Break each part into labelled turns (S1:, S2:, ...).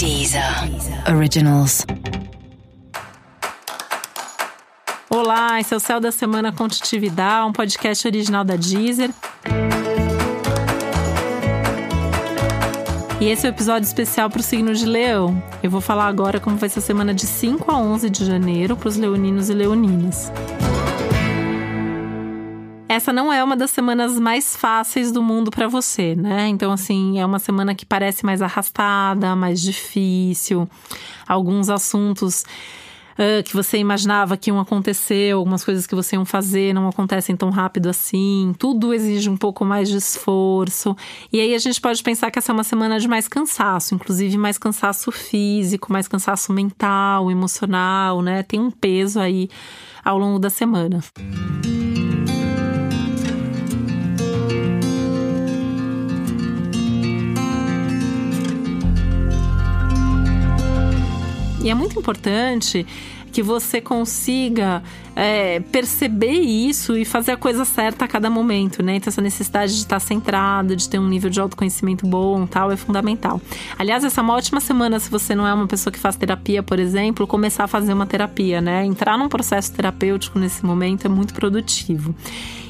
S1: Deezer Originals.
S2: Olá, esse é o Céu da Semana Contitividade, um podcast original da Deezer. E esse é o um episódio especial para o signo de Leão. Eu vou falar agora como vai ser a semana de 5 a 11 de janeiro para os leoninos e leoninas. Essa não é uma das semanas mais fáceis do mundo para você, né? Então, assim, é uma semana que parece mais arrastada, mais difícil. Alguns assuntos uh, que você imaginava que iam acontecer, algumas coisas que você iam fazer não acontecem tão rápido assim. Tudo exige um pouco mais de esforço. E aí a gente pode pensar que essa é uma semana de mais cansaço, inclusive mais cansaço físico, mais cansaço mental, emocional, né? Tem um peso aí ao longo da semana. Música E é muito importante que você consiga é, perceber isso e fazer a coisa certa a cada momento, né? Então, essa necessidade de estar centrado, de ter um nível de autoconhecimento bom tal, é fundamental. Aliás, essa é uma ótima semana se você não é uma pessoa que faz terapia, por exemplo, começar a fazer uma terapia, né? Entrar num processo terapêutico nesse momento é muito produtivo.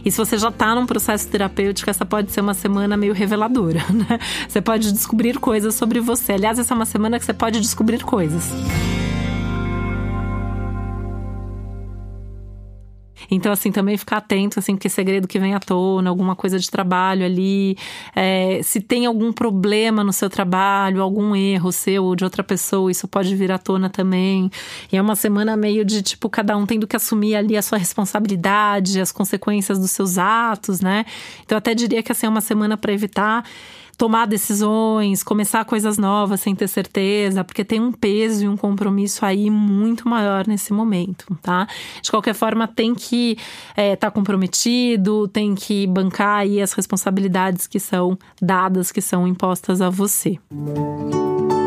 S2: E se você já está num processo terapêutico, essa pode ser uma semana meio reveladora, né? Você pode descobrir coisas sobre você. Aliás, essa é uma semana que você pode descobrir coisas. Então, assim, também ficar atento, assim, que segredo que vem à tona, alguma coisa de trabalho ali, é, se tem algum problema no seu trabalho, algum erro seu ou de outra pessoa, isso pode vir à tona também. E é uma semana meio de, tipo, cada um tendo que assumir ali a sua responsabilidade, as consequências dos seus atos, né? Então, até diria que, assim, é uma semana para evitar tomar decisões, começar coisas novas sem ter certeza, porque tem um peso e um compromisso aí muito maior nesse momento, tá? De qualquer forma, tem que estar é, tá comprometido, tem que bancar aí as responsabilidades que são dadas, que são impostas a você. Música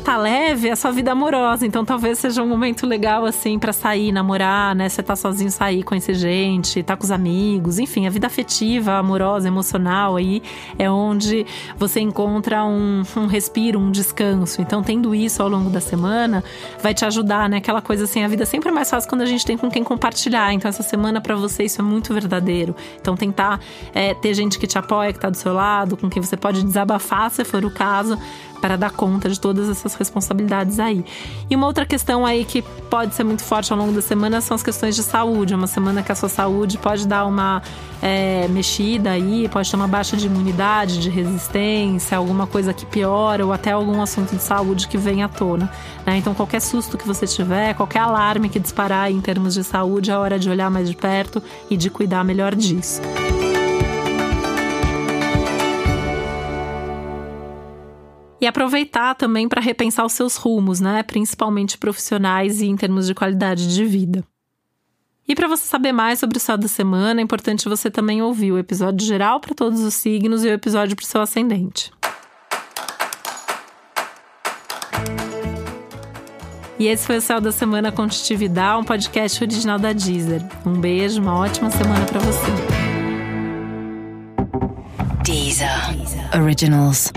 S2: onde tá leve é sua vida amorosa. Então talvez seja um momento legal, assim, para sair, namorar, né? Você tá sozinho, sair, conhecer gente, tá com os amigos, enfim, a vida afetiva, amorosa, emocional aí é onde você encontra um, um respiro, um descanso. Então, tendo isso ao longo da semana, vai te ajudar, né? Aquela coisa assim, a vida sempre é mais fácil quando a gente tem com quem compartilhar. Então, essa semana para você isso é muito verdadeiro. Então, tentar é, ter gente que te apoia, que tá do seu lado, com quem você pode desabafar, se for o caso, para dar conta de todas essas responsabilidades aí. E uma outra questão aí que pode ser muito forte ao longo da semana são as questões de saúde. Uma semana que a sua saúde pode dar uma é, mexida aí, pode ter uma baixa de imunidade, de resistência, alguma coisa que piora ou até algum assunto de saúde que vem à tona. Né? Então, qualquer susto que você tiver, qualquer alarme que disparar em termos de saúde, é hora de olhar mais de perto e de cuidar melhor disso. E aproveitar também para repensar os seus rumos, né? Principalmente profissionais e em termos de qualidade de vida. E para você saber mais sobre o céu da semana, é importante você também ouvir o episódio geral para todos os signos e o episódio para o seu ascendente. E esse foi o Céu da Semana Contitividade, um podcast original da Deezer. Um beijo, uma ótima semana para você.
S1: Deezer. Originals.